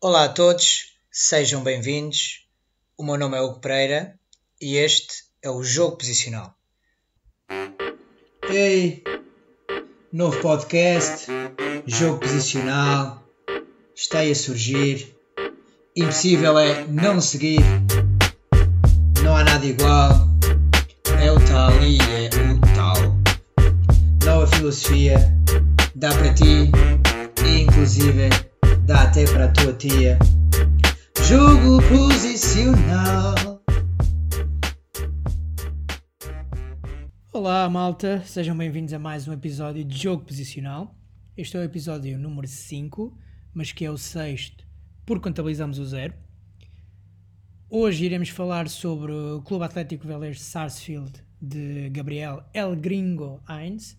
Olá a todos, sejam bem-vindos. O meu nome é Hugo Pereira e este é o Jogo Posicional. Ei, novo podcast, Jogo Posicional, está aí a surgir. Impossível é não seguir, não há nada igual, é o tal e é o tal. Nova filosofia, dá para ti e inclusive até para a tua tia. Jogo posicional. Olá, malta, sejam bem-vindos a mais um episódio de Jogo Posicional. Este é o episódio número 5, mas que é o sexto, porque contabilizamos o zero. Hoje iremos falar sobre o Clube Atlético Velez Sarsfield de Gabriel El Gringo Heinz.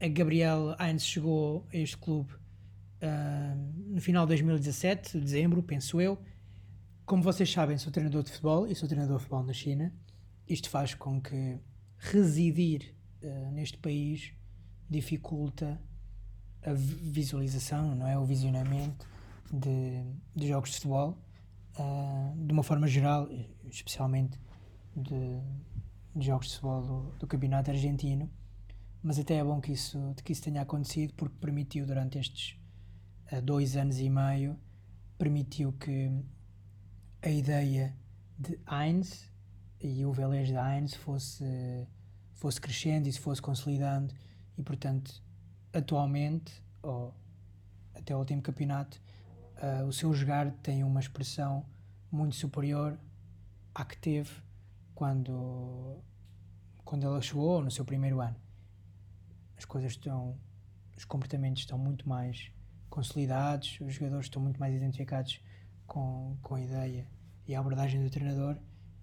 A Gabriel Heinz chegou a este clube uh, no final de 2017, dezembro, penso eu. Como vocês sabem, sou treinador de futebol e sou treinador de futebol na China. Isto faz com que residir uh, neste país dificulta a visualização, não é? O visionamento de, de jogos de futebol uh, de uma forma geral, especialmente de, de jogos de futebol do, do, campeonato argentino. Mas até é bom que isso, que isso tenha acontecido porque permitiu durante estes uh, dois anos e meio permitiu que a ideia de Heinz e o Velez de Heinz fosse, fosse crescendo e se fosse consolidando. E portanto atualmente ou até o último campeonato uh, o seu jogar tem uma expressão muito superior à que teve quando quando ela chegou no seu primeiro ano. As coisas estão os comportamentos estão muito mais consolidados os jogadores estão muito mais identificados com, com a ideia e a abordagem do treinador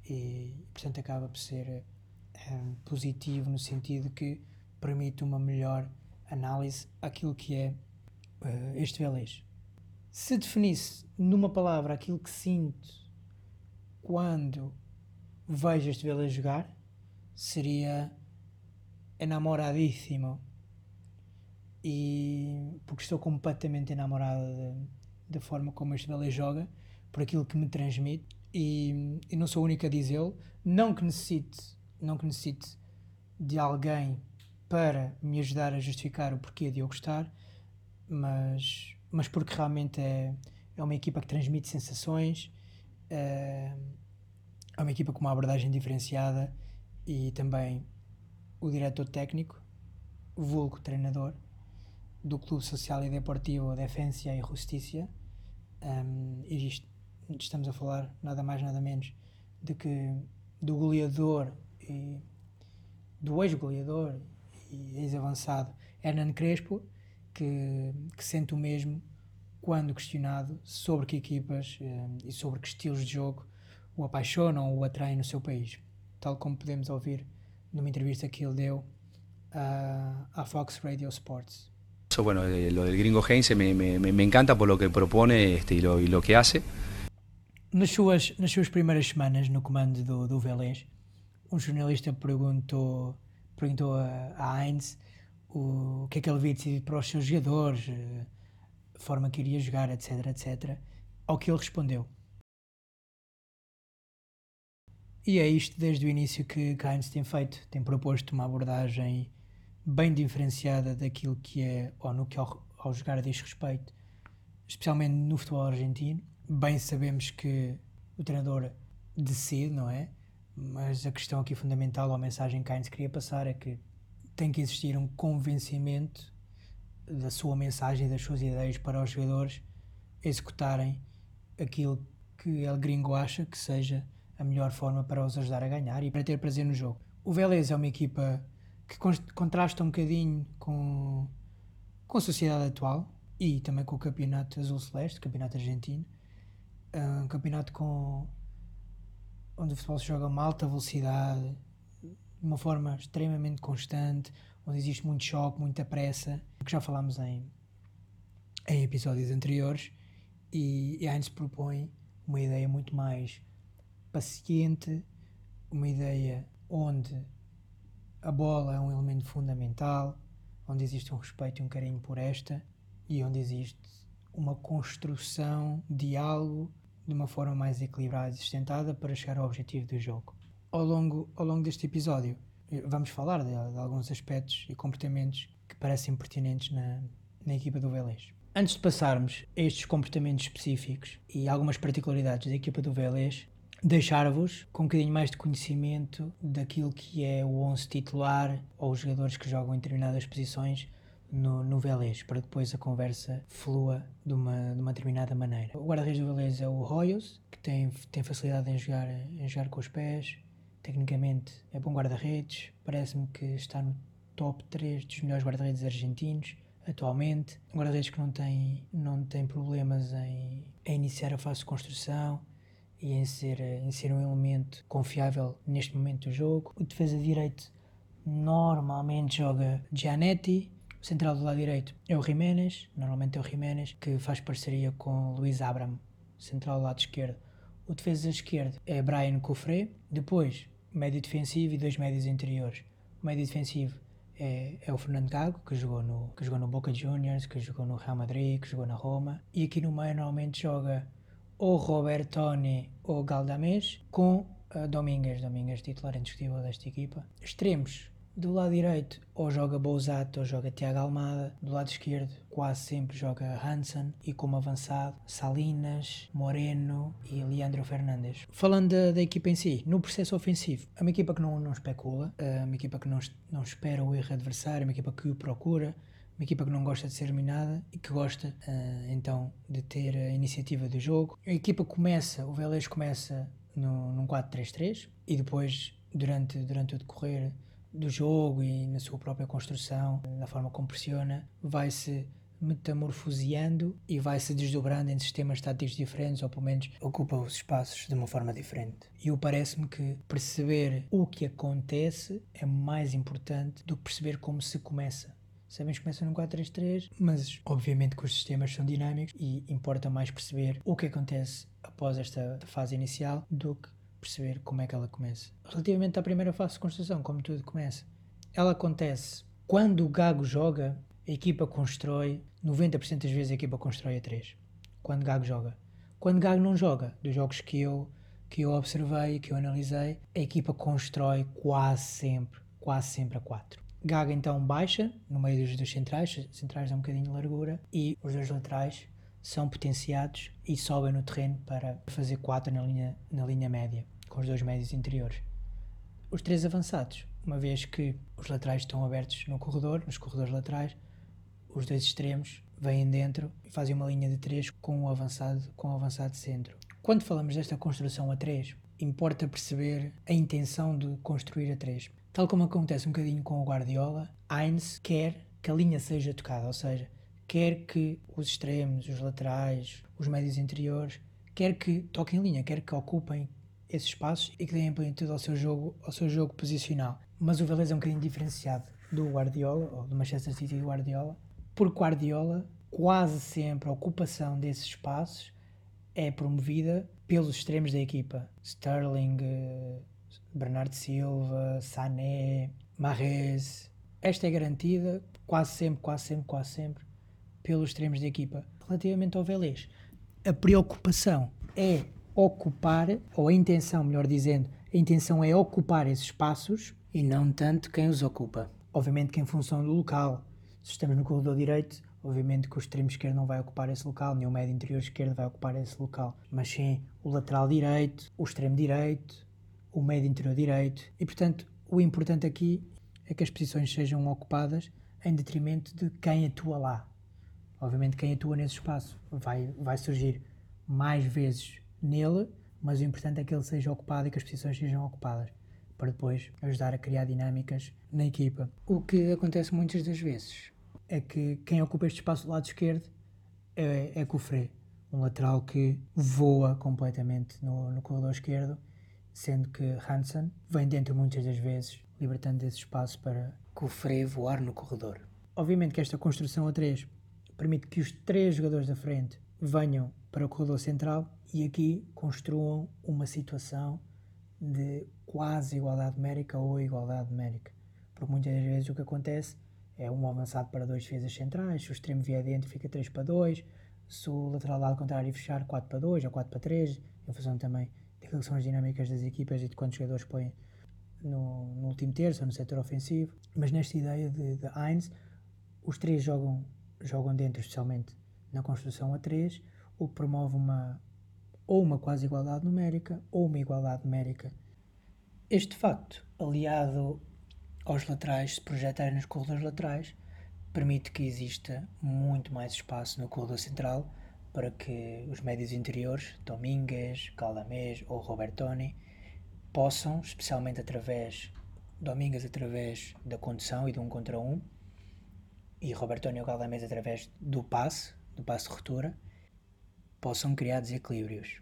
e, portanto, acaba por ser um, positivo no sentido que permite uma melhor análise àquilo que é uh, este Velez. Se definisse numa palavra aquilo que sinto quando vejo este Velez jogar, seria enamoradíssimo. E porque estou completamente enamorado da forma como este Velez joga, por aquilo que me transmite e, e não sou o único a dizê-lo. Não que necessite, não que necessite de alguém para me ajudar a justificar o porquê de eu gostar, mas, mas porque realmente é, é uma equipa que transmite sensações, é, é uma equipa com uma abordagem diferenciada e também o diretor técnico, vulgo treinador, do Clube Social e Deportivo Defensa e Justiça, um, e isto estamos a falar nada mais nada menos de que do goleador e do ex-goleador e ex-avançado Hernan Crespo que, que sente o mesmo quando questionado sobre que equipas eh, e sobre que estilos de jogo o apaixonam ou o atraem no seu país, tal como podemos ouvir numa entrevista que ele deu à, à Fox Radio Sports. Bueno, eh, lo del gringo Heinze me, me, me encanta por lo que propone este, y, lo, y lo que hace. Nas suas, nas suas primeiras semanas no comando do, do Velez, um jornalista perguntou, perguntou a, a Heinz o, o que é que ele havia decidido para os seus jogadores, eh, a forma que iria jogar, etc, etc. Ao que ele respondeu. E é isto desde o início que Heinz tem feito. Tem proposto uma abordagem bem diferenciada daquilo que é, ou no que ao, ao jogar diz respeito, especialmente no futebol argentino bem sabemos que o treinador decide, não é? Mas a questão aqui fundamental, ou a mensagem que Heinz queria passar é que tem que existir um convencimento da sua mensagem, das suas ideias para os jogadores executarem aquilo que El Gringo acha que seja a melhor forma para os ajudar a ganhar e para ter prazer no jogo. O Vélez é uma equipa que contrasta um bocadinho com, com a sociedade atual e também com o campeonato azul celeste, campeonato argentino, um campeonato com onde o futebol se joga a uma alta velocidade, de uma forma extremamente constante, onde existe muito choque, muita pressa, que já falámos em, em episódios anteriores, e, e Heinz propõe uma ideia muito mais paciente, uma ideia onde a bola é um elemento fundamental, onde existe um respeito e um carinho por esta, e onde existe uma construção de algo de uma forma mais equilibrada e sustentada para chegar ao objetivo do jogo. Ao longo, ao longo deste episódio, vamos falar de, de alguns aspectos e comportamentos que parecem pertinentes na, na equipa do Vélez. Antes de passarmos a estes comportamentos específicos e algumas particularidades da equipa do Vélez, deixar-vos com um bocadinho mais de conhecimento daquilo que é o 11 titular ou os jogadores que jogam em determinadas posições no, no Vélez, para depois a conversa flua de uma, de uma determinada maneira. O guarda-redes do Vélez é o Royos, que tem, tem facilidade em jogar, em jogar com os pés, tecnicamente é bom guarda-redes, parece-me que está no top 3 dos melhores guarda-redes argentinos atualmente. Um guarda-redes que não tem, não tem problemas em, em iniciar a fase de construção e em ser, em ser um elemento confiável neste momento do jogo. O defesa direito normalmente joga Gianetti, o central do lado direito é o Jiménez, normalmente é o Jiménez, que faz parceria com Luís Abram, central do lado esquerdo. O defesa esquerdo é Brian Cofré, depois médio defensivo e dois médios interiores. O médio defensivo é, é, o Fernando Gago, que jogou, no, que jogou no Boca Juniors, que jogou no Real Madrid, que jogou na Roma. E aqui no meio normalmente joga ou Robertoni ou Galdamés com uh, Domingues, Domingues titular indiscutível desta equipa. Extremos, do lado direito, ou joga Bouzato ou joga Tiago Almada. Do lado esquerdo, quase sempre joga Hansen. E como avançado, Salinas, Moreno e Leandro Fernandes. Falando da, da, equipa em si, no processo ofensivo, é uma equipa que não, não especula, é uma equipa que não, não espera o erro adversário, é uma equipa que o procura. Uma equipa que não gosta de ser dominada e que gosta uh, então de ter a iniciativa do jogo. A equipa começa, o Vélez começa no, num 4-3-3 e depois, durante, durante o decorrer do jogo e na sua própria construção, na forma como pressiona, vai-se metamorfoseando e vai-se desdobrando em sistemas táticos diferentes, ou pelo menos ocupa os espaços de uma forma diferente. E eu parece-me que perceber o que acontece é mais importante do que perceber como se começa. Sabemos que começa num 4-3-3, mas obviamente que os sistemas são dinâmicos e importa mais perceber o que acontece após esta fase inicial do que perceber como é que ela começa. Relativamente à primeira fase de construção, como tudo começa, ela acontece quando o Gago joga, a equipa constrói, 90% das vezes a equipa constrói a 3. Quando Gago joga. Quando Gago não joga, dos jogos que eu, que eu observei, que eu analisei, a equipa constrói quase sempre, quase sempre a 4. Gago então baixa no meio dos dois centrais, centrais é um bocadinho de largura, e os dois laterais são potenciados e sobem no terreno para fazer 4 na linha, na linha média com os dois médios interiores. Os três avançados, uma vez que os laterais estão abertos no corredor, nos corredores laterais, os dois extremos vêm dentro e fazem uma linha de três com o avançado, com o avançado centro. Quando falamos desta construção a três, importa perceber a intenção de construir a três. Tal como acontece um bocadinho com o Guardiola, Heinz quer que a linha seja tocada, ou seja, quer que os extremos, os laterais, os médios interiores, quer que toquem linha, quer que ocupem esses espaços e que deem amplitude ao seu jogo, ao seu jogo posicional. Mas o Vélez é um bocadinho diferenciado do Guardiola, ou do Manchester City do Guardiola, porque Guardiola, quase sempre a ocupação desses espaços é promovida pelos extremos da equipa. Sterling, eh, Bernardo Silva, Sané, Marrez. Esta é garantida quase sempre, quase sempre, quase sempre pelos extremos da equipa. Relativamente ao Vélez, a preocupação é ocupar, ou a intenção, melhor dizendo, a intenção é ocupar esses espaços e não tanto quem os ocupa. Obviamente que em função do local, se estamos no corredor direito, obviamente que o extremo esquerdo não vai ocupar esse local, nem o médio interior esquerdo vai ocupar esse local, mas sim o lateral direito, o extremo direito, o médio interior direito, e portanto o importante aqui é que as posições sejam ocupadas em detrimento de quem atua lá. Obviamente quem atua nesse espaço vai, vai surgir mais vezes nele, mas o importante é que ele seja ocupado e que as posições sejam ocupadas, para depois ajudar a criar dinâmicas na equipa. O que acontece muitas das vezes é que quem ocupa este espaço do lado esquerdo é, é Cofré, um lateral que voa completamente no, no corredor esquerdo, sendo que Hansen vem dentro muitas das vezes, libertando esse espaço para Cofré voar no corredor. Obviamente que esta construção a 3 permite que os três jogadores da frente venham para o corredor central e aqui construam uma situação de quase igualdade numérica ou igualdade numérica. Porque muitas das vezes o que acontece é um avançado para dois defesas centrais, se o extremo vier dentro fica 3 para 2, se o lateral lado contrário fechar 4 para 2 ou 4 para 3, em função também daquilo que são as dinâmicas das equipas e de quantos jogadores põem no, no último terço ou no setor ofensivo. Mas nesta ideia de, de Heinz, os três jogam, jogam dentro, especialmente na construção a 3, o que promove uma ou uma quase igualdade numérica ou uma igualdade numérica. Este facto, aliado aos laterais se projetarem nos corredores laterais, permite que exista muito mais espaço no corredor central para que os médios interiores, Domingues, Calamés ou Robertoni, possam, especialmente através, Domingues através da condução e de um contra um, e Robertoni ou Calamés através do passe, do passe de ruptura, possam criar desequilíbrios.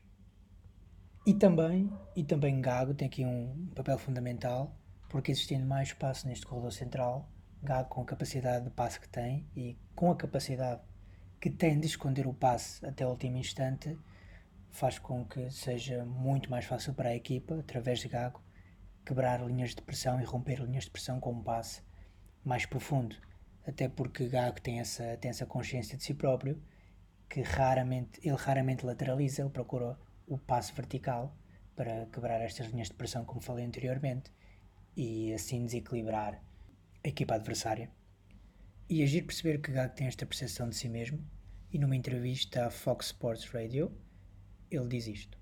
E também, e também Gago tem aqui um papel fundamental, porque existindo mais espaço neste corredor central, Gago com a capacidade de passe que tem e com a capacidade que tem de esconder o passe até o último instante, faz com que seja muito mais fácil para a equipa, através de Gago, quebrar linhas de pressão e romper linhas de pressão com um passe mais profundo. Até porque Gago tem essa, tem essa consciência de si próprio, que raramente, ele raramente lateraliza, ele procura o passe vertical para quebrar estas linhas de pressão, como falei anteriormente, e assim desequilibrar a equipa adversária. E agir perceber que Gago tem esta percepção de si mesmo, e numa entrevista à Fox Sports Radio, ele diz isto.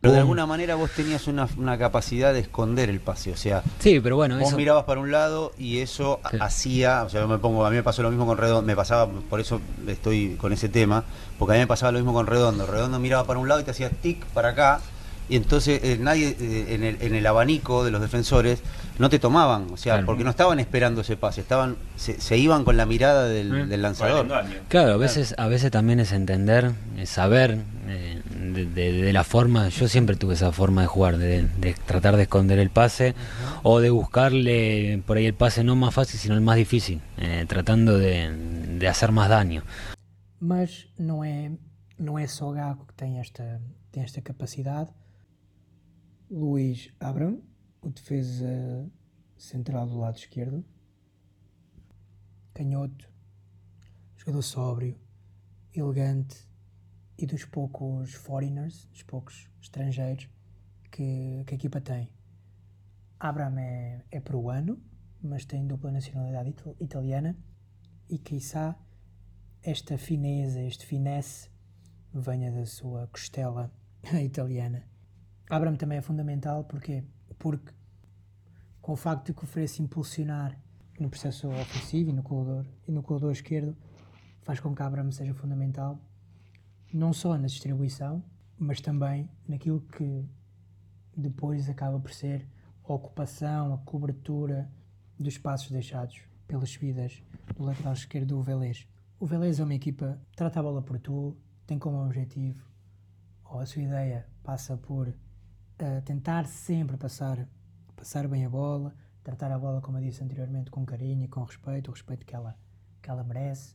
Pero de alguna manera vos tenías una, una, capacidad de esconder el pase, o sea, sí, pero bueno, vos eso... mirabas para un lado y eso hacía, o sea, yo me pongo, a mí me pasó lo mismo con Redondo, me pasaba, por eso estoy con ese tema, porque a mí me pasaba lo mismo con Redondo, Redondo miraba para un lado y te hacía tic para acá, y entonces eh, nadie eh, en, el, en el abanico de los defensores no te tomaban, o sea, Claro. porque no estaban esperando ese pase, estaban, se, se iban con la mirada del, Mm. del lanzador. Claro, a veces, a veces también es entender, es saber eh, de, de- de la forma, yo siempre tuve esa forma de jugar, de, de tratar de esconder el pase o de buscarle por ahí el pase no más fácil, sino el más difícil, eh, tratando de, de hacer más daño. Mas não é só Gago que tem esta, tem esta capacidade. Luís Abram, o defesa central do lado esquerdo, canhoto, jogador sóbrio, elegante e dos poucos foreigners, dos poucos estrangeiros que, que a equipa tem. Abram é, é peruano, mas tem dupla nacionalidade ital- italiana e, quiçá, esta fineza, este finesse venha da sua costela italiana. Abraham também é fundamental porque, porque com o facto de que oferece impulsionar no processo ofensivo e no corredor, e no corredor esquerdo, faz com que Abraham seja fundamental não só na distribuição, mas também naquilo que depois acaba por ser a ocupação, a cobertura dos espaços deixados pelas subidas do lateral esquerdo do Vélez. O Vélez é uma equipa que trata a bola por tu, tem como objetivo, ou a sua ideia passa por eh, tentar sempre passar, passar bem a bola, tratar a bola, como eu disse anteriormente, com carinho e com respeito, o respeito que ela, que ela merece.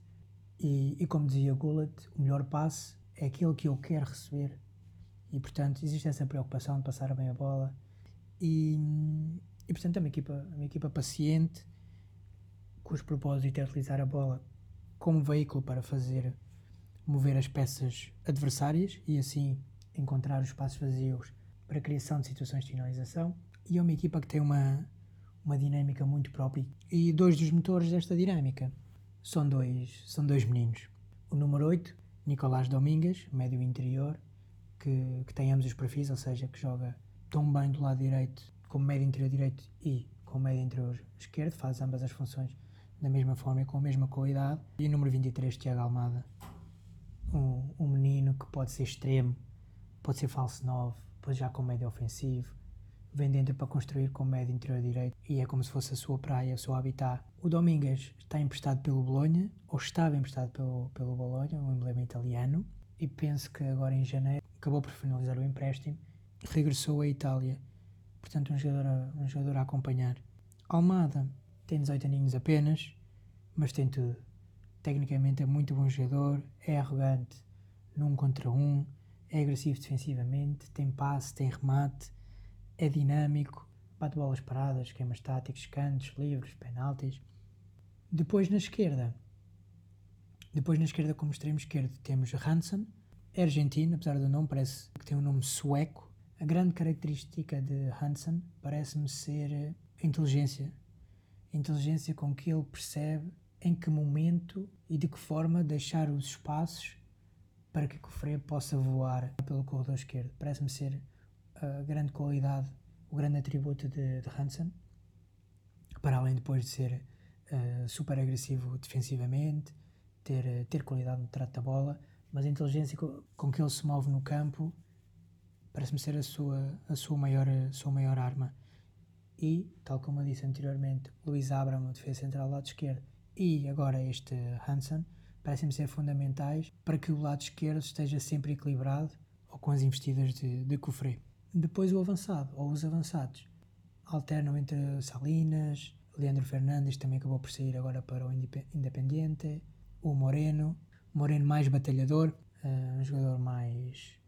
E, e como dizia Gullit, o melhor passe é aquele que eu quero receber. E portanto existe essa preocupação de passar bem a bola. E, e portanto é uma equipa, uma equipa paciente, cujo propósito é utilizar a bola como veículo para fazer mover as peças adversárias e assim encontrar os espaços vazios para a criação de situações de finalização. E é uma equipa que tem uma, uma dinâmica muito própria. E dois dos motores desta dinâmica são dois, são dois meninos. O número 8, Nicolás Domingues, médio interior, que, que tem ambos os perfis, ou seja, que joga tão bem do lado direito como médio interior direito e como médio interior esquerdo, faz ambas as funções da mesma forma e com a mesma qualidade. E o número 23, Tiago Almada, um, um menino que pode ser extremo, pode ser falso 9, pode já com médio ofensivo, vem dentro para construir com médio interior direito e é como se fosse a sua praia, o seu habitat. O Domingues está emprestado pelo Bolonha, ou estava emprestado pelo, pelo Bolonha, um emblema italiano, e penso que agora em janeiro acabou por finalizar o empréstimo, regressou à Itália. Portanto, um jogador a, um jogador a acompanhar. Almada tem 18 aninhos apenas, mas tem tudo. Tecnicamente é muito bom jogador, é arrogante num contra um, é agressivo defensivamente, tem passe, tem remate, é dinâmico, bate bolas paradas, esquemas táticos, cantos, livres, penaltis. Depois na esquerda, Depois na esquerda, como extremo esquerdo, temos Hansen, é argentino, apesar do nome, parece que tem um nome sueco. A grande característica de Hansen parece-me ser a inteligência. A inteligência com que ele percebe em que momento e de que forma deixar os espaços para que o Freire possa voar pelo corredor esquerdo. Parece-me ser a grande qualidade, o grande atributo de, de Hansen, para além depois de ser uh, super agressivo defensivamente, ter, ter qualidade no trato da bola, mas a inteligência com, que ele se move no campo parece-me ser a sua, a, sua maior, a sua maior arma. E, tal como eu disse anteriormente, Luís Abramo, defesa central lado esquerdo, e agora este Hansen, parecem-me ser fundamentais para que o lado esquerdo esteja sempre equilibrado ou com as investidas de, de. Depois o avançado, ou os avançados, alternam entre Salinas, Leandro Fernandes também acabou por sair agora para o Independiente, o Moreno, Moreno mais batalhador, uh, um jogador mais,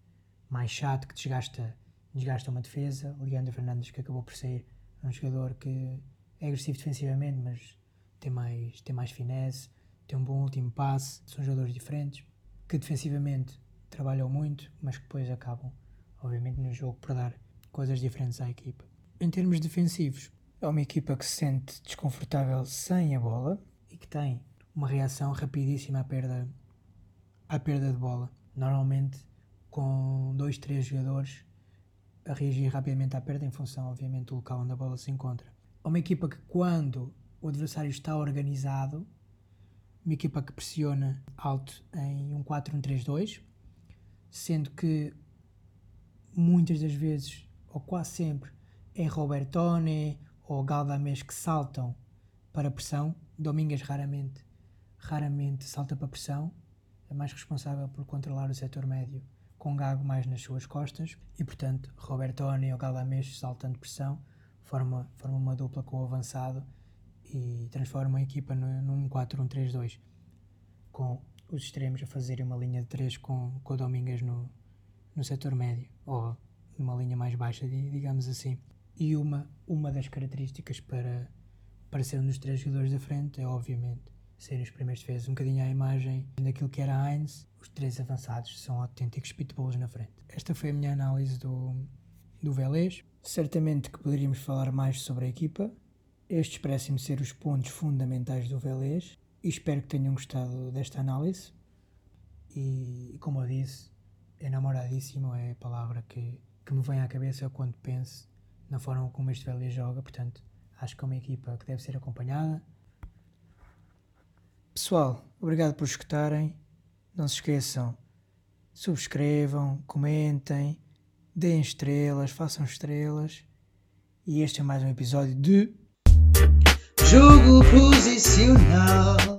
mais chato que desgasta, desgasta uma defesa, Leandro Fernandes que acabou por sair, um jogador que é agressivo defensivamente, mas tem mais, tem mais finesse, tem um bom último passe, são jogadores diferentes, que defensivamente trabalham muito, mas que depois acabam, obviamente, no jogo por dar coisas diferentes à equipa. Em termos defensivos, é uma equipa que se sente desconfortável sem a bola e que tem uma reação rapidíssima à perda, à perda de bola. Normalmente com dois, três jogadores a reagir rapidamente à perda em função, obviamente, do local onde a bola se encontra. É uma equipa que quando o adversário está organizado uma equipa que pressiona alto em um 4-1-3-2, sendo que muitas das vezes, ou quase sempre, é Robertone ou Galdames que saltam para a pressão. Domingas raramente, raramente salta para a pressão, é mais responsável por controlar o setor médio com Gago mais nas suas costas e, portanto, Robertone ou Galdames saltando pressão forma, forma uma dupla com o avançado e transformam a equipa num 4-1-3-2, com os extremos a fazerem uma linha de 3 com, com o Domingas no, no setor médio, ou numa linha mais baixa, digamos assim. E uma, uma das características para, para ser um dos três jogadores da frente é, obviamente, serem os primeiros defesas. Um bocadinho à imagem daquilo que era Heinz, os três avançados são autênticos pitbulls na frente. Esta foi a minha análise do, do Velez. Certamente que poderíamos falar mais sobre a equipa, estes parecem-me ser os pontos fundamentais do Velez e espero que tenham gostado desta análise. E, como eu disse, enamoradíssimo é a palavra que, que me vem à cabeça quando penso na forma como este Velez joga. Portanto, acho que é uma equipa que deve ser acompanhada. Pessoal, obrigado por escutarem. Não se esqueçam, subscrevam, comentem, deem estrelas, façam estrelas. E este é mais um episódio de Jogo posicional.